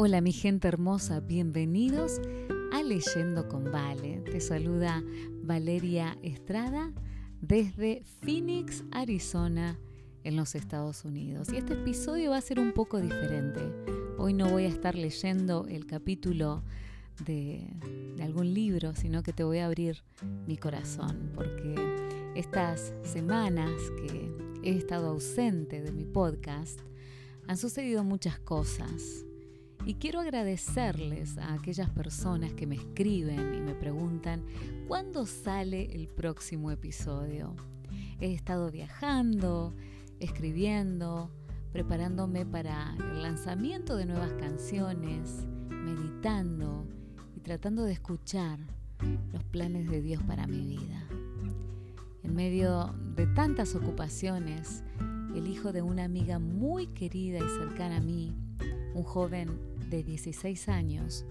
Hola mi gente hermosa, bienvenidos a Leyendo con Vale. Te saluda Valeria Estrada desde Phoenix, Arizona, en los Estados Unidos. Y este episodio va a ser un poco diferente. Hoy no voy a estar leyendo el capítulo de, algún libro, sino que te voy a abrir mi corazón, porque estas semanas que he estado ausente de mi podcast, han sucedido muchas cosas y quiero agradecerles a aquellas personas que me escriben y me preguntan cuándo sale el próximo episodio. He estado viajando, escribiendo, preparándome para el lanzamiento de nuevas canciones, meditando y tratando de escuchar los planes de Dios para mi vida. En medio de tantas ocupaciones, el hijo de una amiga muy querida y cercana a mí, un joven de 16 años,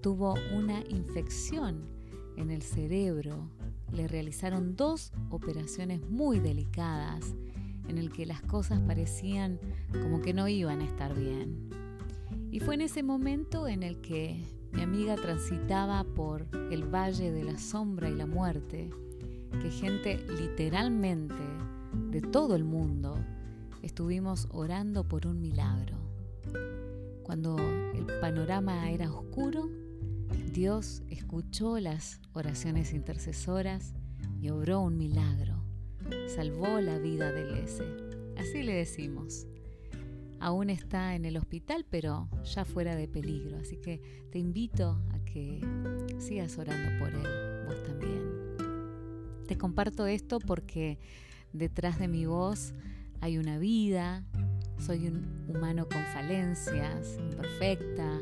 tuvo una infección en el cerebro. Le realizaron dos operaciones muy delicadas en el que las cosas parecían como que no iban a estar bien. Y fue en ese momento en el que mi amiga transitaba por el valle de la sombra y la muerte, que gente literalmente de todo el mundo estuvimos orando por un milagro. Cuando el panorama era oscuro, Dios escuchó las oraciones intercesoras y obró un milagro. Salvó la vida de ese. Así le decimos. Aún está en el hospital, pero ya fuera de peligro. Así que te invito a que sigas orando por él, vos también. Te comparto esto porque detrás de mi voz hay una vida, soy un humano con falencias, imperfecta,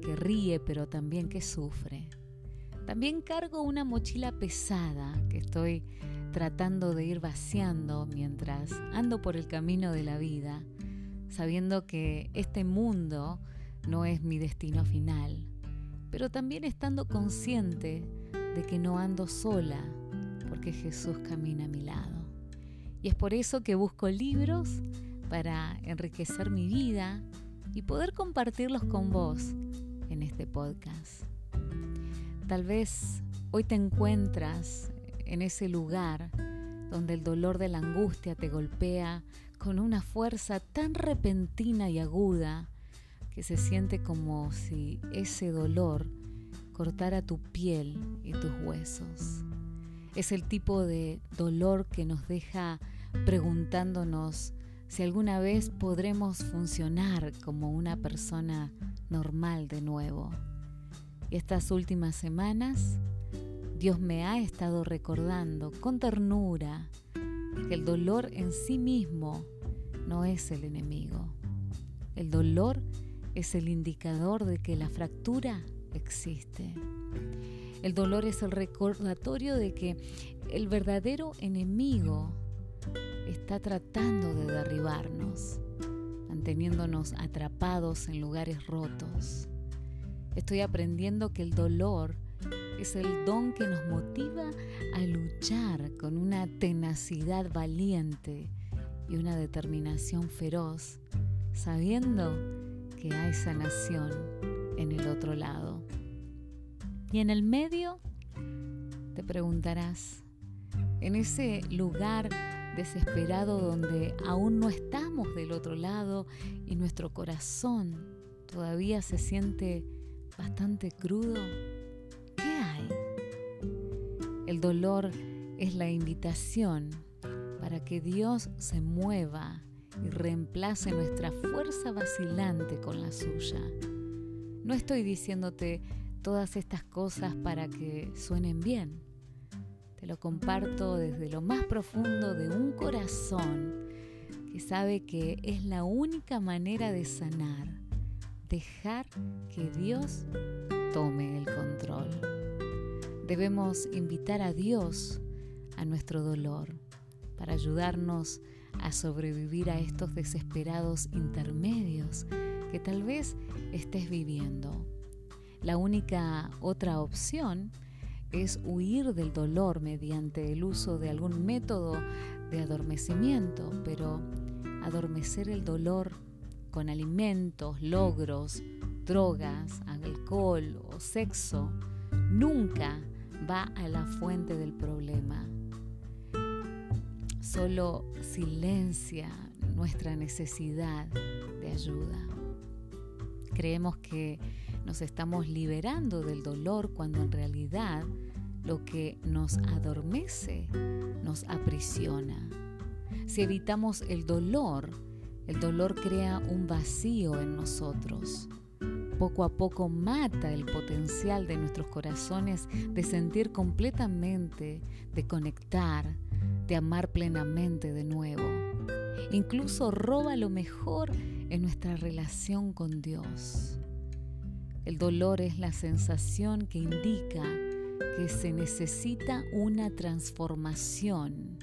que ríe pero también que sufre. También cargo una mochila pesada que estoy tratando de ir vaciando mientras ando por el camino de la vida, sabiendo que este mundo no es mi destino final, pero también estando consciente de que no ando sola, porque Jesús camina a mi lado. Y es por eso que busco libros para enriquecer mi vida y poder compartirlos con vos en este podcast. Tal vez hoy te encuentras en ese lugar donde el dolor de la angustia te golpea con una fuerza tan repentina y aguda que se siente como si ese dolor cortara tu piel y tus huesos. Es el tipo de dolor que nos deja preguntándonos si alguna vez podremos funcionar como una persona normal de nuevo. Y estas últimas semanas, Dios me ha estado recordando con ternura que el dolor en sí mismo no es el enemigo. El dolor es el indicador de que la fractura existe. El dolor es el recordatorio de que el verdadero enemigo está tratando de derribarnos, manteniéndonos atrapados en lugares rotos. Estoy aprendiendo que el dolor es el don que nos motiva a luchar con una tenacidad valiente y una determinación feroz, sabiendo que hay sanación en el otro lado. Y en el medio, te preguntarás, en ese lugar desesperado donde aún no estamos del otro lado y nuestro corazón todavía se siente bastante crudo, ¿qué hay? El dolor es la invitación para que Dios se mueva y reemplace nuestra fuerza vacilante con la suya. No estoy diciéndote todas estas cosas para que suenen bien te lo comparto desde lo más profundo de un corazón que sabe que es la única manera de sanar, dejar que Dios tome el control. Debemos invitar a Dios a nuestro dolor para ayudarnos a sobrevivir a estos desesperados intermedios que tal vez estés viviendo. La única otra opción es huir del dolor mediante el uso de algún método de adormecimiento, pero adormecer el dolor con alimentos, logros, drogas, alcohol o sexo, nunca va a la fuente del problema. Solo silencia nuestra necesidad de ayuda. Creemos que nos estamos liberando del dolor cuando en realidad lo que nos adormece nos aprisiona. Si evitamos el dolor, el dolor crea un vacío en nosotros. Poco a poco mata el potencial de nuestros corazones de sentir completamente, de conectar, de amar plenamente de nuevo. Incluso roba lo mejor en nuestra relación con Dios. El dolor es la sensación que indica que se necesita una transformación.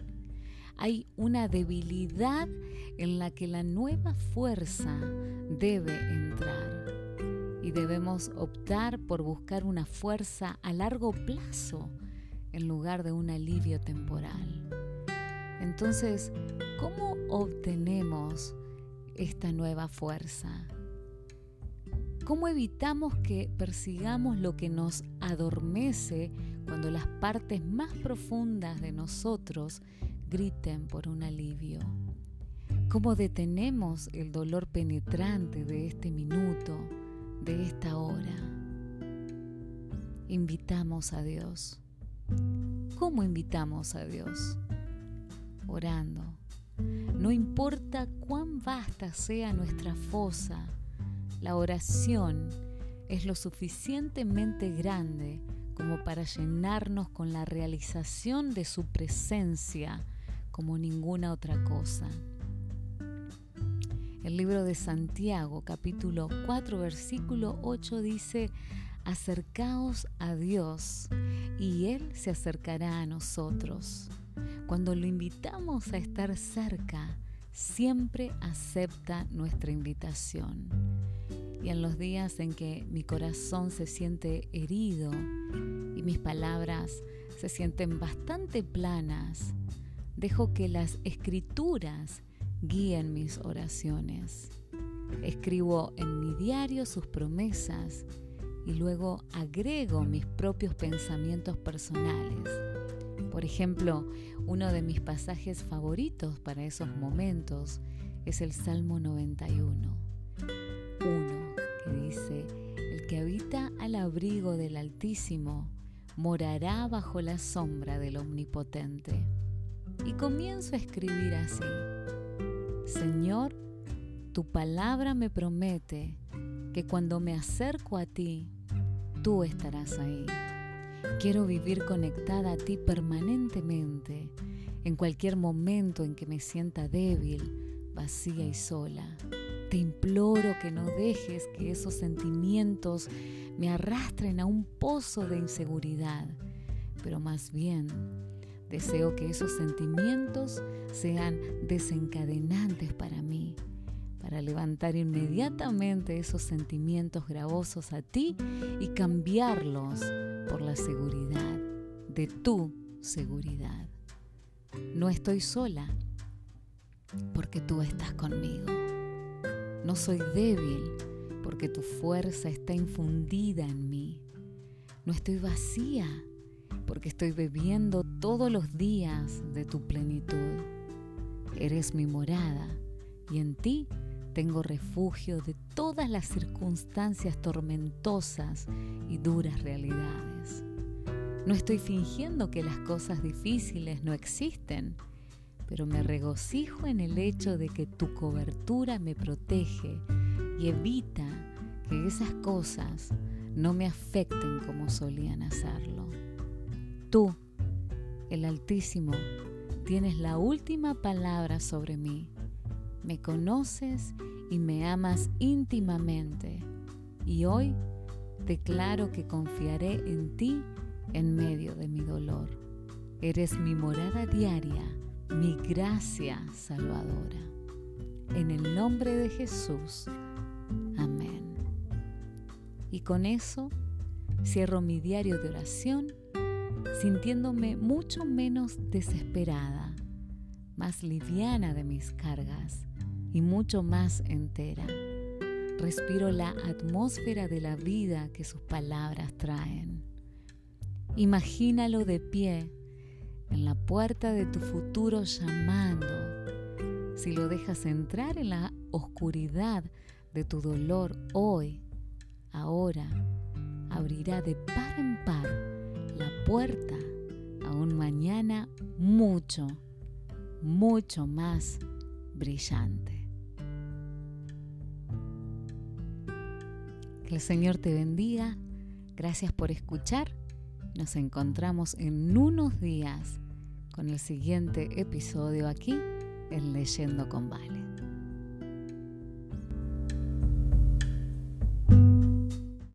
Hay una debilidad en la que la nueva fuerza debe entrar y debemos optar por buscar una fuerza a largo plazo en lugar de un alivio temporal. Entonces, ¿cómo obtenemos esta nueva fuerza? ¿Cómo evitamos que persigamos lo que nos adormece cuando las partes más profundas de nosotros griten por un alivio? ¿Cómo detenemos el dolor penetrante de este minuto, de esta hora? Invitamos a Dios. ¿Cómo invitamos a Dios? Orando. No importa cuán vasta sea nuestra fosa, la oración es lo suficientemente grande como para llenarnos con la realización de su presencia como ninguna otra cosa. El libro de Santiago, capítulo 4, versículo 8 dice, acercaos a Dios y Él se acercará a nosotros. Cuando lo invitamos a estar cerca, siempre acepta nuestra invitación y en los días en que mi corazón se siente herido y mis palabras se sienten bastante planas, dejo que las escrituras guíen mis oraciones. Escribo en mi diario sus promesas y luego agrego mis propios pensamientos personales. Por ejemplo, uno de mis pasajes favoritos para esos momentos es el Salmo 91. 1 que dice, el que habita al abrigo del Altísimo morará bajo la sombra del Omnipotente. Y comienzo a escribir así, Señor, tu palabra me promete que cuando me acerco a ti, tú estarás ahí. Quiero vivir conectada a ti permanentemente, en cualquier momento en que me sienta débil, vacía y sola. Te imploro que no dejes que esos sentimientos me arrastren a un pozo de inseguridad, pero más bien deseo que esos sentimientos sean desencadenantes para mí, para levantar inmediatamente esos sentimientos gravosos a ti y cambiarlos por la seguridad de tu seguridad. No estoy sola porque tú estás conmigo. No soy débil porque tu fuerza está infundida en mí. No estoy vacía porque estoy bebiendo todos los días de tu plenitud. Eres mi morada y en ti tengo refugio de todas las circunstancias tormentosas y duras realidades. No estoy fingiendo que las cosas difíciles no existen pero me regocijo en el hecho de que tu cobertura me protege y evita que esas cosas no me afecten como solían hacerlo. Tú, el Altísimo, tienes la última palabra sobre mí. Me conoces y me amas íntimamente. Y hoy declaro que confiaré en ti en medio de mi dolor. Eres mi morada diaria mi gracia salvadora. En el nombre de Jesús. Amén. Y con eso cierro mi diario de oración sintiéndome mucho menos desesperada, más liviana de mis cargas y mucho más entera. respiro la atmósfera de la vida que sus palabras traen. Imagínalo de pie en la puerta de tu futuro llamando. Si lo dejas entrar en la oscuridad de tu dolor hoy, ahora, abrirá de par en par la puerta a un mañana mucho, mucho más brillante. Que el Señor te bendiga. Gracias por escuchar. Nos encontramos en unos días con el siguiente episodio aquí en Leyendo con Vale.